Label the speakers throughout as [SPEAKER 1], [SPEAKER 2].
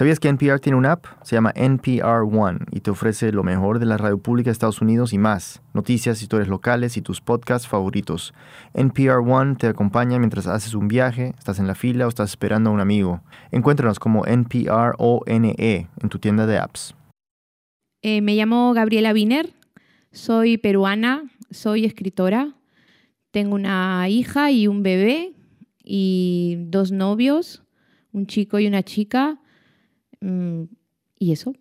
[SPEAKER 1] ¿Sabías que NPR tiene una app? Se llama NPR One y te ofrece lo mejor de la radio pública de Estados Unidos y más. Noticias, historias locales y tus podcasts favoritos. NPR One te acompaña mientras haces un viaje, estás en la fila o estás esperando a un amigo. Encuéntranos como NPR ONE en tu tienda de apps.
[SPEAKER 2] Eh, me llamo Gabriela Wiener, soy peruana, soy escritora, tengo una hija y un bebé y dos novios, un chico y una chica. Mm, ¿Y eso?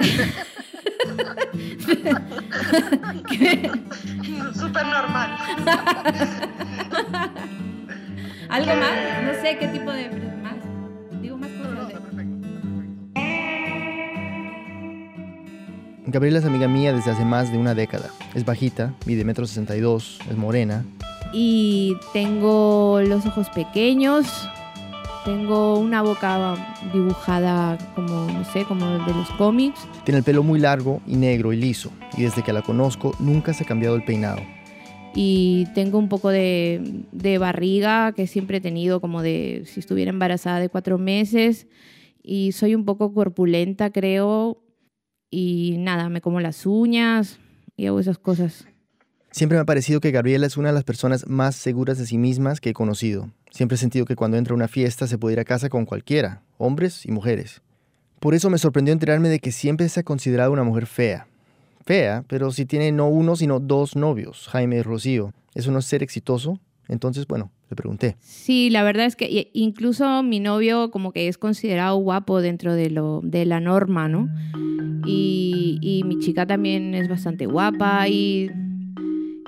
[SPEAKER 3] Súper normal.
[SPEAKER 2] ¿Algo más? No sé qué tipo de más. Digo más cosas. de-
[SPEAKER 1] Gabriela es amiga mía desde hace más de una década. Es bajita, mide metro 62, es morena.
[SPEAKER 2] Y tengo los ojos pequeños. Tengo una boca dibujada como, no sé, como de los cómics.
[SPEAKER 1] Tiene el pelo muy largo y negro y liso. Y desde que la conozco nunca se ha cambiado el peinado.
[SPEAKER 2] y tengo un poco de, de barriga que siempre he tenido como de si estuviera embarazada de cuatro meses y soy un poco corpulenta creo y nada, me como las uñas y hago esas cosas.
[SPEAKER 1] Siempre me ha parecido que Gabriela es una de las personas más seguras de sí mismas que he conocido. Siempre he sentido que cuando entra a una fiesta se puede ir a casa con cualquiera, hombres y mujeres. Por eso me sorprendió enterarme de que siempre se ha considerado una mujer fea. Fea, pero si tiene no uno, sino dos novios, Jaime y Rocío. ¿Eso no es ser exitoso? Entonces, bueno, le pregunté.
[SPEAKER 2] Sí, la verdad es que incluso mi novio como que es considerado guapo dentro de, lo, de la norma, ¿no? Y, y mi chica también es bastante guapa y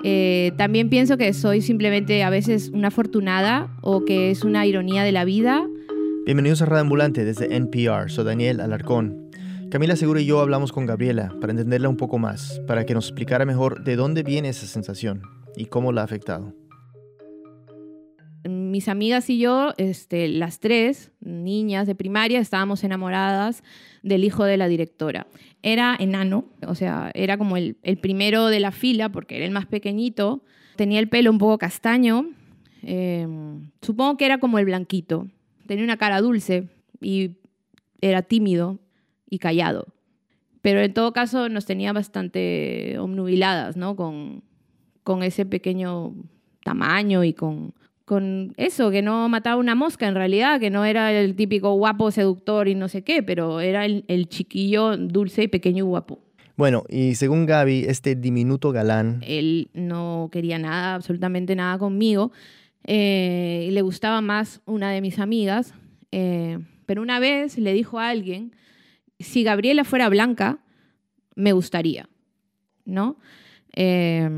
[SPEAKER 2] eh, también pienso que soy simplemente a veces una afortunada o que es una ironía de la vida.
[SPEAKER 1] Bienvenidos a Radio Ambulante desde NPR. Soy Daniel Alarcón. Camila Seguro y yo hablamos con Gabriela para entenderla un poco más, para que nos explicara mejor de dónde viene esa sensación y cómo la ha afectado.
[SPEAKER 2] Mis amigas y yo, este, las tres niñas de primaria, estábamos enamoradas del hijo de la directora. Era enano, o sea, era como el, el primero de la fila porque era el más pequeñito. Tenía el pelo un poco castaño. eh, supongo que era como el blanquito. Tenía una cara dulce y era tímido y callado. Pero en todo caso nos tenía bastante omnubiladas, ¿no? Con, con ese pequeño tamaño y con, con eso, que no mataba una mosca en realidad, que no era el típico guapo seductor y no sé qué, pero era el, el chiquillo dulce y pequeño y guapo.
[SPEAKER 1] Bueno, y según Gaby, este diminuto galán
[SPEAKER 2] Él no quería nada, absolutamente nada conmigo. eh, y le gustaba más una de mis amigas. eh, pero una vez le dijo a alguien, si Gabriela fuera blanca, me gustaría, ¿no? Eh,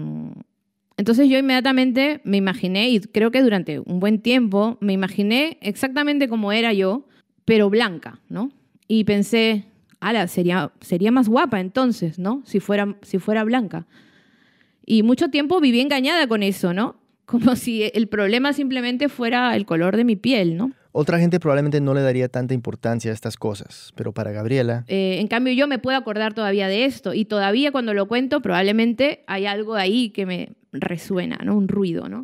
[SPEAKER 2] entonces yo inmediatamente me imaginé, y creo que durante un buen tiempo, me imaginé exactamente como era yo, pero blanca, ¿no? Y pensé, ala, sería, sería más guapa entonces, ¿no? Si fuera, si fuera blanca. Y mucho tiempo viví engañada con eso, ¿no? Como si el problema simplemente fuera el color de mi piel, ¿no?
[SPEAKER 1] Otra gente probablemente no le daría tanta importancia a estas cosas, pero para Gabriela,
[SPEAKER 2] Eh, en cambio, yo me puedo acordar todavía de esto y todavía cuando lo cuento probablemente hay algo ahí que me resuena, ¿no? Un ruido, ¿no?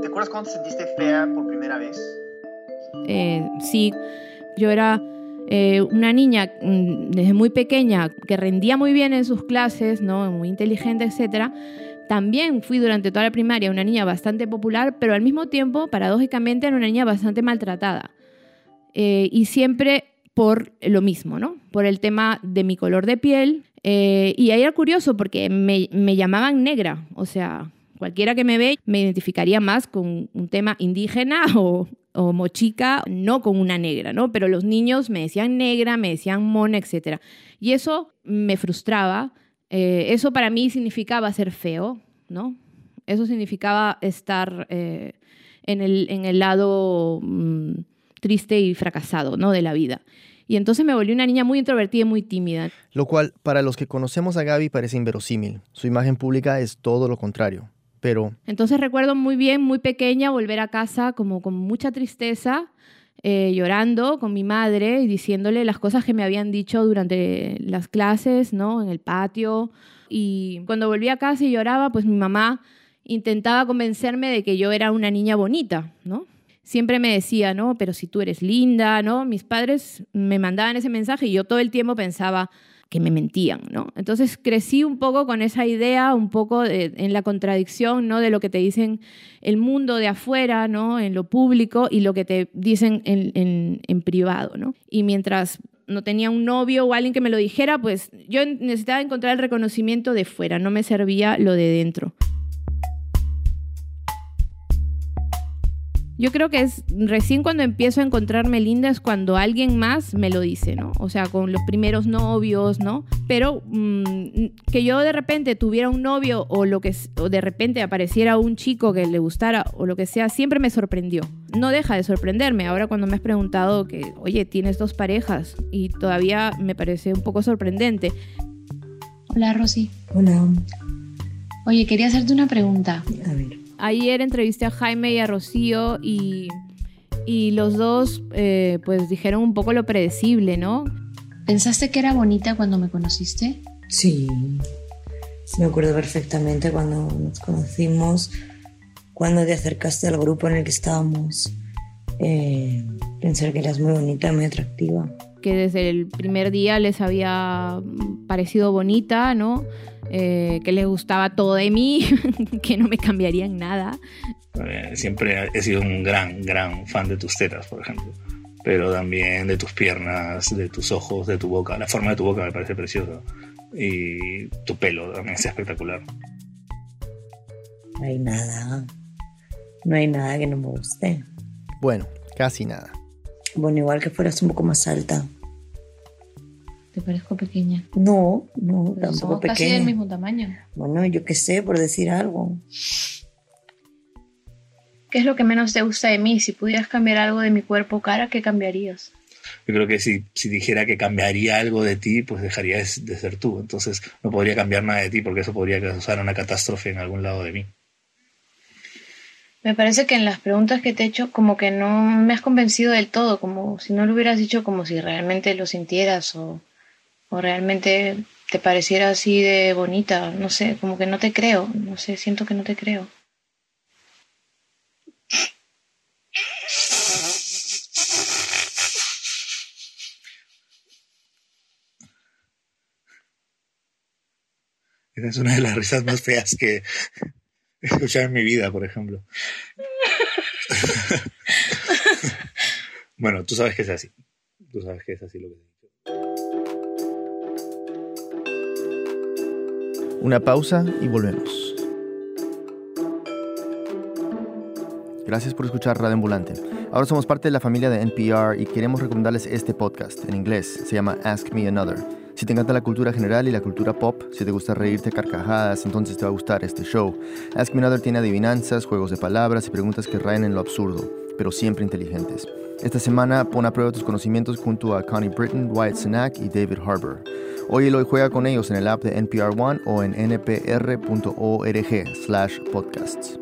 [SPEAKER 3] ¿Te acuerdas cuando te sentiste fea por primera vez?
[SPEAKER 2] Eh, sí, yo era eh, una niña mm, desde muy pequeña que rendía muy bien en sus clases, ¿no? muy inteligente, etc. También fui durante toda la primaria una niña bastante popular, pero al mismo tiempo, paradójicamente, era una niña bastante maltratada. Eh, y siempre por lo mismo, ¿no? Por el tema de mi color de piel. Eh, y ahí era curioso porque me, llamaban negra, o sea, cualquiera que me ve me identificaría más con un tema indígena o, o mochica, no con una negra, ¿no? Pero los niños me decían negra, me decían mona, etc. Y eso me frustraba. Eh, eso para mí significaba ser feo, ¿no? Eso significaba estar eh, en, el, en el lado mm, triste y fracasado, ¿no? De la vida. Y entonces me volví una niña muy introvertida y muy tímida.
[SPEAKER 1] lo cual para los que conocemos a Gaby parece inverosímil. Su imagen pública es todo lo contrario. Pero
[SPEAKER 2] Entonces recuerdo muy bien, muy pequeña, volver a casa como con mucha tristeza, eh, llorando con mi madre y diciéndole las cosas que me habían dicho durante las clases, ¿no? En el patio. Y cuando volví a casa y lloraba, pues mi mamá intentaba convencerme de que yo era una niña bonita, ¿no? siempre me decía, ¿no? Pero si tú eres linda, ¿no? Mis padres me mandaban ese mensaje y yo todo el tiempo pensaba que me mentían, ¿no? Entonces crecí un poco con esa idea, un poco en la contradicción, ¿no? De lo que te dicen el mundo de afuera, ¿no? En lo público y lo que te dicen en, en, en privado, ¿no? Y mientras no tenía un novio o alguien que me lo dijera, pues yo necesitaba encontrar el reconocimiento de fuera, no me servía lo de dentro. Yo creo que es recién cuando empiezo a encontrarme linda es cuando alguien más me lo dice, ¿no? O sea, con los primeros novios, ¿no? Pero mm, que yo de repente tuviera un novio o lo que o de repente apareciera un chico que le gustara o lo que sea, siempre me sorprendió. No deja de sorprenderme. Ahora cuando me has preguntado que, oye, tienes dos parejas y todavía me parece un poco sorprendente.
[SPEAKER 4] Hola, Rosy.
[SPEAKER 5] Hola.
[SPEAKER 4] Oye, quería hacerte una pregunta.
[SPEAKER 5] A ver.
[SPEAKER 2] Ayer entrevisté a Jaime y a Rocío y, y los dos eh, pues dijeron un poco lo predecible, ¿no?
[SPEAKER 4] ¿Pensaste que era bonita cuando me conociste?
[SPEAKER 5] Sí, sí me acuerdo perfectamente cuando nos conocimos, cuando te acercaste al grupo en el que estábamos. Eh, pensé que eras muy bonita, muy atractiva.
[SPEAKER 2] Que desde el primer día les había parecido bonita, ¿no? Eh, que les gustaba todo de mí, que no me cambiaría en nada.
[SPEAKER 6] Eh, siempre he sido un gran, gran fan de tus tetas, por ejemplo, pero también de tus piernas, de tus ojos, de tu boca. La forma de tu boca me parece preciosa y tu pelo también es espectacular.
[SPEAKER 5] No hay nada, no hay nada que no me guste.
[SPEAKER 1] Bueno, casi nada.
[SPEAKER 5] Bueno, igual que fueras un poco más alta.
[SPEAKER 4] ¿Te parezco pequeña?
[SPEAKER 5] No, no,
[SPEAKER 4] Pero
[SPEAKER 5] tampoco
[SPEAKER 4] somos
[SPEAKER 5] pequeña.
[SPEAKER 4] casi del mismo tamaño.
[SPEAKER 5] Bueno, yo qué sé, por decir algo.
[SPEAKER 4] ¿Qué es lo que menos te gusta de mí? Si pudieras cambiar algo de mi cuerpo o cara, ¿qué cambiarías?
[SPEAKER 6] Yo creo que si, si dijera que cambiaría algo de ti, pues dejaría de, de ser tú. Entonces no podría cambiar nada de ti porque eso podría causar una catástrofe en algún lado de mí.
[SPEAKER 4] Me parece que en las preguntas que te he hecho como que no me has convencido del todo, como si no lo hubieras dicho como si realmente lo sintieras o, o realmente te pareciera así de bonita, no sé, como que no te creo, no sé, siento que no te creo.
[SPEAKER 6] Esa es una de las risas más feas que he escuchado en mi vida, por ejemplo. bueno, tú sabes que es así. Tú sabes que es así lo que
[SPEAKER 1] Una pausa y volvemos. Gracias por escuchar Radio Ambulante. Ahora somos parte de la familia de NPR y queremos recomendarles este podcast en inglés. Se llama Ask Me Another. Si te encanta la cultura general y la cultura pop, si te gusta reírte carcajadas, entonces te va a gustar este show. Ask Me Another tiene adivinanzas, juegos de palabras y preguntas que rayan en lo absurdo, pero siempre inteligentes. Esta semana pon a prueba tus conocimientos junto a Connie Britton, Wyatt Cenac y David Harbour. Óyelo y juega con ellos en el app de NPR One o en npr.org slash podcasts.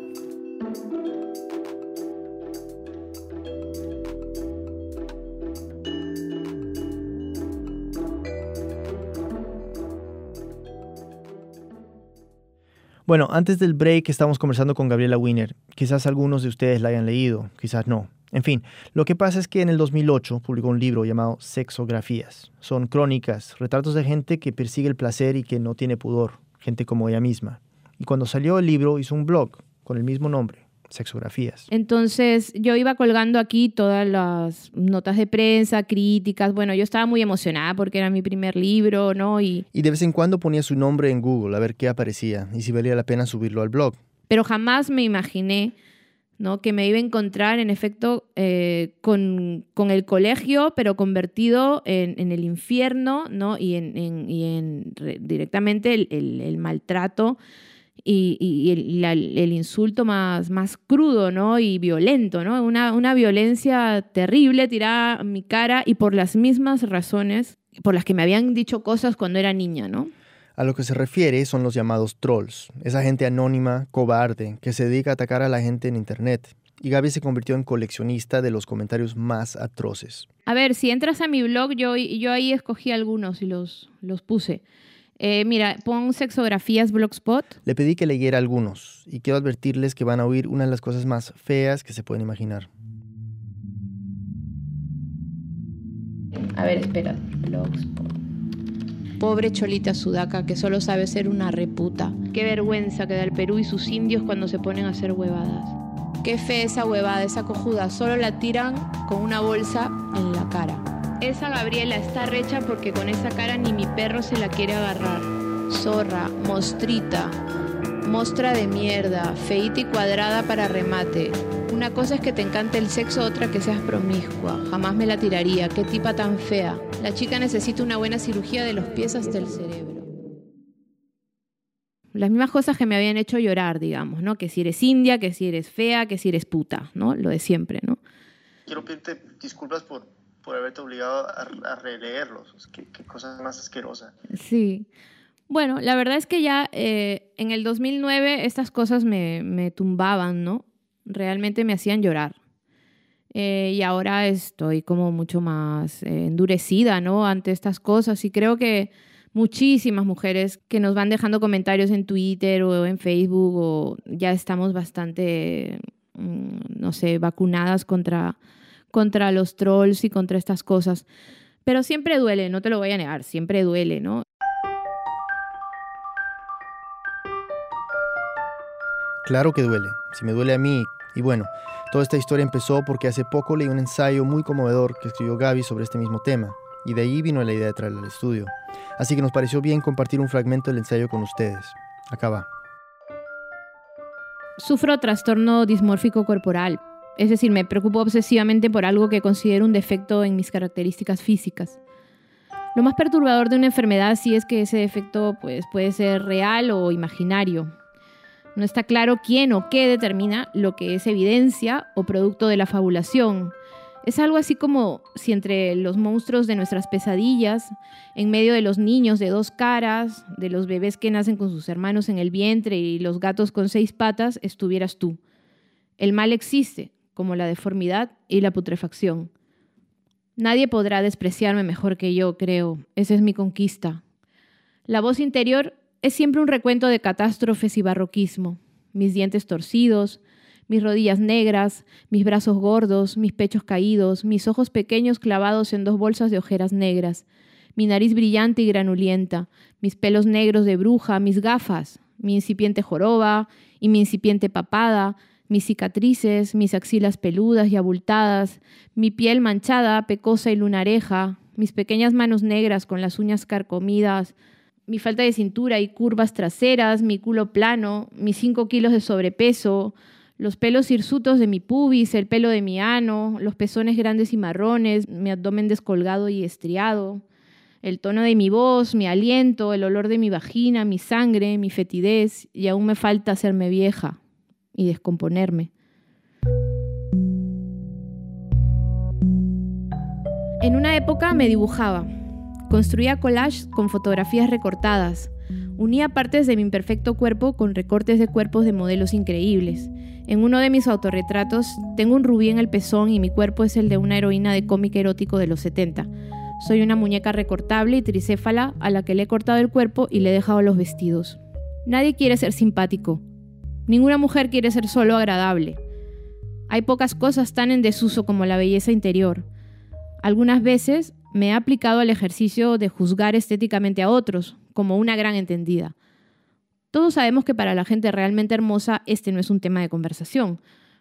[SPEAKER 1] Bueno, antes del break estamos conversando con Gabriela Wiener. Quizás algunos de ustedes la hayan leído, quizás no. En fin, lo que pasa es que en el 2008 publicó un libro llamado Sexografías. Son crónicas, retratos de gente que persigue el placer y que no tiene pudor, gente como ella misma. Y cuando salió el libro hizo un blog con el mismo nombre, Sexografías.
[SPEAKER 2] Entonces yo iba colgando aquí todas las notas de prensa, críticas. Bueno, yo estaba muy emocionada porque era mi primer libro, ¿no? Y,
[SPEAKER 1] Y de vez en cuando ponía su nombre en Google a ver qué aparecía y si valía la pena subirlo al blog.
[SPEAKER 2] pero jamás me imaginé ¿no? que me iba a encontrar, en efecto, eh, con, el colegio, pero convertido en, el infierno ¿no? y en, directamente el, maltrato y, el, insulto más, crudo ¿no? y violento, ¿no? Una, una violencia terrible tirada a mi cara y por las mismas razones por las que me habían dicho cosas cuando era niña, ¿no?
[SPEAKER 1] A lo que se refiere son los llamados trolls, esa gente anónima, cobarde, que se dedica a atacar a la gente en Internet. Y Gaby se convirtió en coleccionista de los comentarios más atroces.
[SPEAKER 2] A ver, si entras a mi blog, yo, yo ahí escogí algunos y los, los puse. Eh, mira, pon sexografías blogspot.
[SPEAKER 1] Le pedí que leyera algunos y quiero advertirles que van a oír una de las cosas más feas que se pueden imaginar.
[SPEAKER 2] A ver, espera, blogspot. Pobre Cholita Sudaca que solo sabe ser una reputa. Qué vergüenza que da el Perú y sus indios cuando se ponen a hacer huevadas. Qué fe esa huevada, esa cojuda. Solo la tiran con una bolsa en la cara. Esa Gabriela está recha porque con esa cara ni mi perro se la quiere agarrar. Zorra, mostrita, mostra de mierda, feita y cuadrada para remate. Una cosa es que te encante el sexo, otra que seas promiscua. Jamás me la tiraría. Qué tipa tan fea. La chica necesita una buena cirugía de los pies hasta el cerebro. Las mismas cosas que me habían hecho llorar, digamos, ¿no? Que si eres india, que si eres fea, que si eres puta, ¿no? Lo de siempre, ¿no?
[SPEAKER 3] Quiero pedirte disculpas por, por haberte obligado a, a releerlos. Qué, qué cosa más asquerosa.
[SPEAKER 2] Sí. Bueno, la verdad es que ya eh, en el 2009 estas cosas me, me tumbaban, ¿no? realmente me hacían llorar. Eh, y ahora estoy como mucho más eh, endurecida, ¿no? Ante estas cosas y creo que muchísimas mujeres que nos van dejando comentarios en Twitter o en Facebook o ya estamos bastante, mm, no sé, vacunadas contra, contra los trolls y contra estas cosas. Pero siempre duele, no te lo voy a negar, siempre duele, ¿no?
[SPEAKER 1] Claro que duele. Si me duele a mí, y bueno, toda esta historia empezó porque hace poco leí un ensayo muy conmovedor que escribió Gaby sobre este mismo tema, y de ahí vino la idea de traerlo al estudio. Así que nos pareció bien compartir un fragmento del ensayo con ustedes. Acá va.
[SPEAKER 2] Sufro trastorno dismórfico corporal, es decir, me preocupo obsesivamente por algo que considero un defecto en mis características físicas. Lo más perturbador de una enfermedad sí es que ese defecto pues, puede ser real o imaginario. No está claro quién o qué determina lo que es evidencia o producto de la fabulación. Es algo así como si entre los monstruos de nuestras pesadillas, en medio de los niños de dos caras, de los bebés que nacen con sus hermanos en el vientre y los gatos con seis patas, estuvieras tú. El mal existe, como la deformidad y la putrefacción. Nadie podrá despreciarme mejor que yo, creo. Esa es mi conquista. La voz interior es siempre un recuento de catástrofes y barroquismo. Mis dientes torcidos, mis rodillas negras, mis brazos gordos, mis pechos caídos, mis ojos pequeños clavados en dos bolsas de ojeras negras, mi nariz brillante y granulienta, mis pelos negros de bruja, mis gafas, mi incipiente joroba y mi incipiente papada, mis cicatrices, mis axilas peludas y abultadas, mi piel manchada, pecosa y lunareja, mis pequeñas manos negras con las uñas carcomidas, mi falta de cintura y curvas traseras, mi culo plano, mis 5 kilos de sobrepeso, los pelos hirsutos de mi pubis, el pelo de mi ano, los pezones grandes y marrones, mi abdomen descolgado y estriado, el tono de mi voz, mi aliento, el olor de mi vagina, mi sangre, mi fetidez, y aún me falta hacerme vieja y descomponerme. En una época me dibujaba, Construía collages con fotografías recortadas. Unía partes de mi imperfecto cuerpo con recortes de cuerpos de modelos increíbles. En uno de mis autorretratos tengo un rubí en el pezón y mi cuerpo es el de una heroína de cómic erótico de los 70. Soy una muñeca recortable y tricéfala a la que le he cortado el cuerpo y le he dejado los vestidos. Nadie quiere ser simpático. Ninguna mujer quiere ser solo agradable. Hay pocas cosas tan en desuso como la belleza interior. Algunas veces me he aplicado al ejercicio de juzgar estéticamente a otros, como una gran entendida. Todos sabemos que para la gente realmente hermosa este no es un tema de conversación.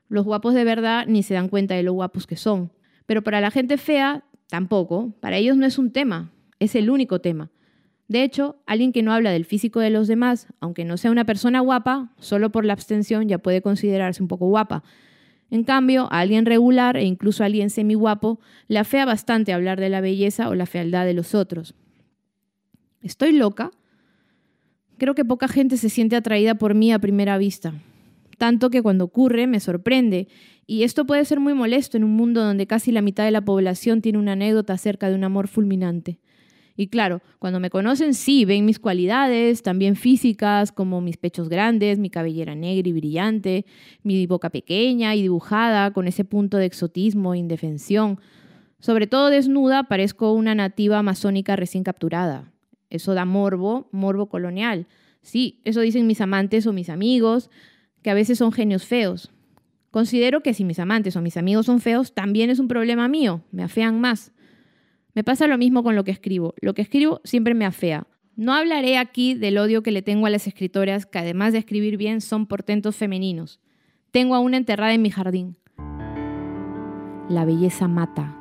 [SPEAKER 2] Los guapos de verdad ni se dan cuenta de lo guapos que son. Pero para la gente fea, tampoco. Para ellos no es un tema, es el único tema. De hecho, alguien que no habla del físico de los demás, aunque no sea una persona guapa, solo por la abstención ya puede considerarse un poco guapa. En cambio, a alguien regular e incluso a alguien semiguapo le afea bastante hablar de la belleza o la fealdad de los otros. ¿Estoy loca? Creo que poca gente se siente atraída por mí a primera vista. Tanto que cuando ocurre me sorprende, y esto puede ser muy molesto en un mundo donde casi la mitad de la población tiene una anécdota acerca de un amor fulminante. Y claro, cuando me conocen sí, ven mis cualidades, también físicas, como mis pechos grandes, mi cabellera negra y brillante, mi boca pequeña y dibujada, con ese punto de exotismo e indefensión. Sobre todo desnuda, parezco una nativa amazónica recién capturada. Eso da morbo, morbo colonial. Sí, eso dicen mis amantes o mis amigos, que a veces son genios feos. Considero que si mis amantes o mis amigos son feos, también es un problema mío, me afean más. Me pasa lo mismo con lo que escribo. Lo que escribo siempre me afea. No hablaré aquí del odio que le tengo a las escritoras que además de escribir bien son portentos femeninos. Tengo a una enterrada en mi jardín. La belleza mata.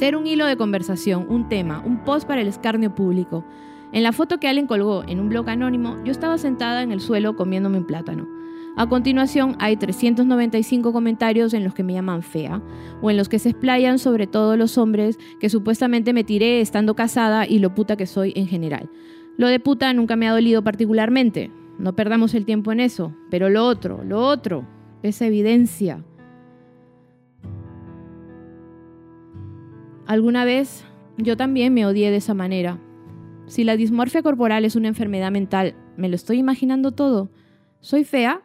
[SPEAKER 2] Ser un hilo de conversación, un tema, un post para el escarnio público. En la foto que Allen colgó en un blog anónimo, yo estaba sentada en el suelo comiéndome un plátano. A continuación, hay 395 comentarios en los que me llaman fea, o en los que se explayan sobre todos los hombres que supuestamente me tiré estando casada y lo puta que soy en general. Lo de puta nunca me ha dolido particularmente, no perdamos el tiempo en eso, pero lo otro, lo otro, esa evidencia. Alguna vez yo también me odié de esa manera. Si la dismorfia corporal es una enfermedad mental, ¿me lo estoy imaginando todo? ¿Soy fea?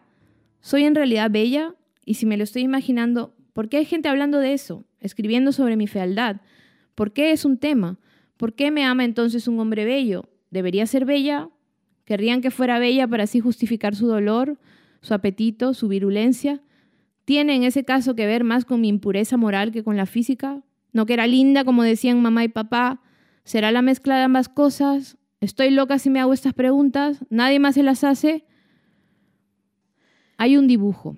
[SPEAKER 2] ¿Soy en realidad bella? Y si me lo estoy imaginando, ¿por qué hay gente hablando de eso, escribiendo sobre mi fealdad? ¿Por qué es un tema? ¿Por qué me ama entonces un hombre bello? ¿Debería ser bella? ¿Querrían que fuera bella para así justificar su dolor, su apetito, su virulencia? ¿Tiene en ese caso que ver más con mi impureza moral que con la física? ¿No que era linda como decían mamá y papá? ¿Será la mezcla de ambas cosas? ¿Estoy loca si me hago estas preguntas? ¿Nadie más se las hace? Hay un dibujo,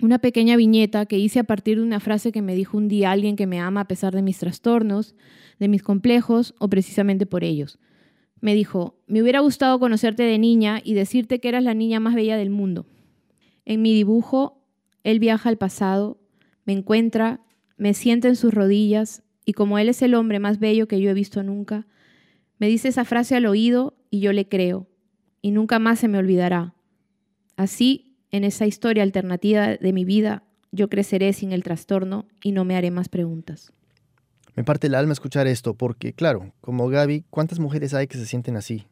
[SPEAKER 2] una pequeña viñeta que hice a partir de una frase que me dijo un día alguien que me ama a pesar de mis trastornos, de mis complejos o precisamente por ellos. Me dijo, me hubiera gustado conocerte de niña y decirte que eras la niña más bella del mundo. En mi dibujo, él viaja al pasado, me encuentra, me sienta en sus rodillas y como él es el hombre más bello que yo he visto nunca, me dice esa frase al oído y yo le creo, y nunca más se me olvidará. Así en esa historia alternativa de mi vida, yo creceré sin el trastorno y no me haré más preguntas.
[SPEAKER 1] Me parte el alma escuchar esto porque, claro, como Gaby, ¿cuántas mujeres hay que se sienten así?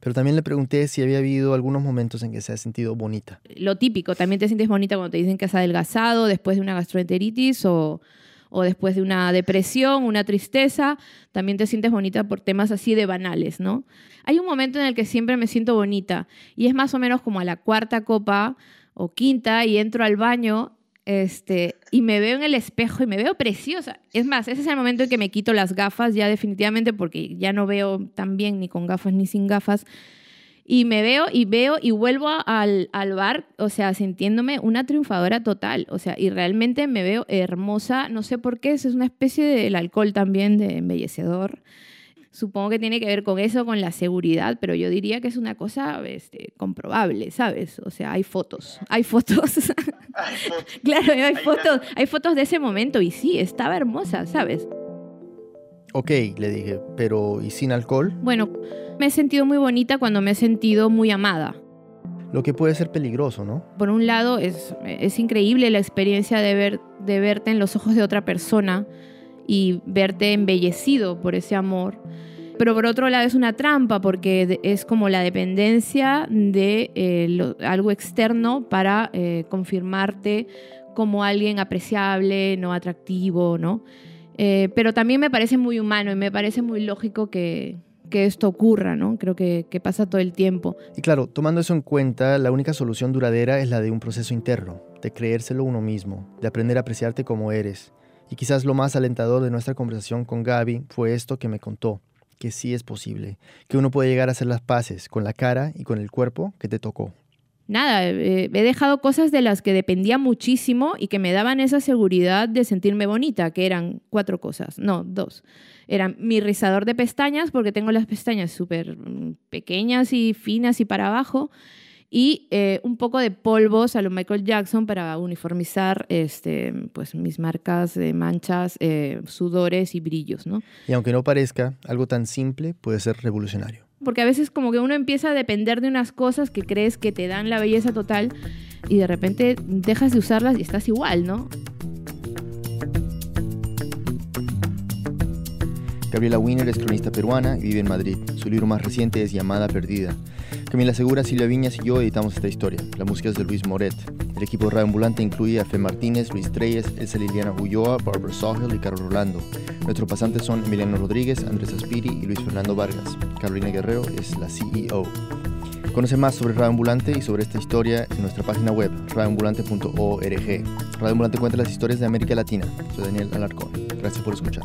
[SPEAKER 1] Pero también le pregunté si había habido algunos momentos en que se ha sentido bonita.
[SPEAKER 2] Lo típico, también te sientes bonita cuando te dicen que has adelgazado después de una gastroenteritis o, o después de una depresión, una tristeza, también te sientes bonita por temas así de banales, ¿no? Hay un momento en el que siempre me siento bonita y es más o menos como a la cuarta copa o quinta y entro al baño este, y me veo en el espejo y me veo preciosa. Es más, ese es el momento en que me quito las gafas ya definitivamente porque ya no veo tan bien ni con gafas ni sin gafas. Y me veo y veo y vuelvo al, al bar, o sea, sintiéndome una triunfadora total. O sea, y realmente me veo hermosa. No sé por qué, es una especie del alcohol también de embellecedor. Supongo que tiene que ver con eso, con la seguridad, pero yo diría que es una cosa este, comprobable, ¿sabes? O sea, hay fotos, hay fotos. claro, hay, fotos, hay fotos de ese momento y sí, estaba hermosa, ¿sabes?
[SPEAKER 1] Ok, le dije, pero ¿y sin alcohol?
[SPEAKER 2] Bueno, me he sentido muy bonita cuando me he sentido muy amada.
[SPEAKER 1] Lo que puede ser peligroso, ¿no?
[SPEAKER 2] Por un lado, es, es increíble la experiencia de, ver, de verte en los ojos de otra persona y verte embellecido por ese amor. Pero por otro lado es una trampa porque es como la dependencia de eh, algo externo para eh, confirmarte como alguien apreciable, no atractivo, ¿no? Eh, pero también me parece muy humano y me parece muy lógico que, esto ocurra, ¿no? Creo que, que, pasa todo el tiempo.
[SPEAKER 1] Y claro, tomando eso en cuenta, la única solución duradera es la de un proceso interno, de creérselo uno mismo, de aprender a apreciarte como eres. Y quizás lo más alentador de nuestra conversación con Gaby fue esto que me contó, que sí es posible, que uno puede llegar a hacer las paces con la cara y con el cuerpo que te tocó.
[SPEAKER 2] Nada, eh, he dejado cosas de las que dependía muchísimo y que me daban esa seguridad de sentirme bonita, que eran cuatro cosas, no, dos. Eran mi rizador de pestañas, porque tengo las pestañas súper mm, pequeñas y finas y para abajo, y eh, un poco de polvos a lo Michael Jackson para uniformizar este, pues, mis marcas de manchas, eh, sudores y brillos. ¿no?
[SPEAKER 1] Y aunque no parezca, algo tan simple puede ser revolucionario.
[SPEAKER 2] Porque a veces como que uno empieza a depender de unas cosas que crees que te dan la belleza total y de repente dejas de usarlas y estás igual, ¿no?
[SPEAKER 1] Gabriela Wiener es cronista peruana y vive en Madrid. Su libro más reciente es Llamada Perdida. Camila Segura, Silvia Viñas y yo editamos esta historia. La música es de Luis Moret. El equipo de Radio Ambulante incluye a Fe Martínez, Luis Treyes, Elsa Liliana Ulloa, Barbara Sahel y Carlos Rolando. Nuestros pasantes son Emiliano Rodríguez, Andrés Aspiri y Luis Fernando Vargas. Carolina Guerrero es la CEO. Conoce más sobre Radio Ambulante y sobre esta historia en nuestra página web radioambulante.org. Radio Ambulante cuenta las historias de América Latina. Soy Daniel Alarcón. Gracias por escuchar.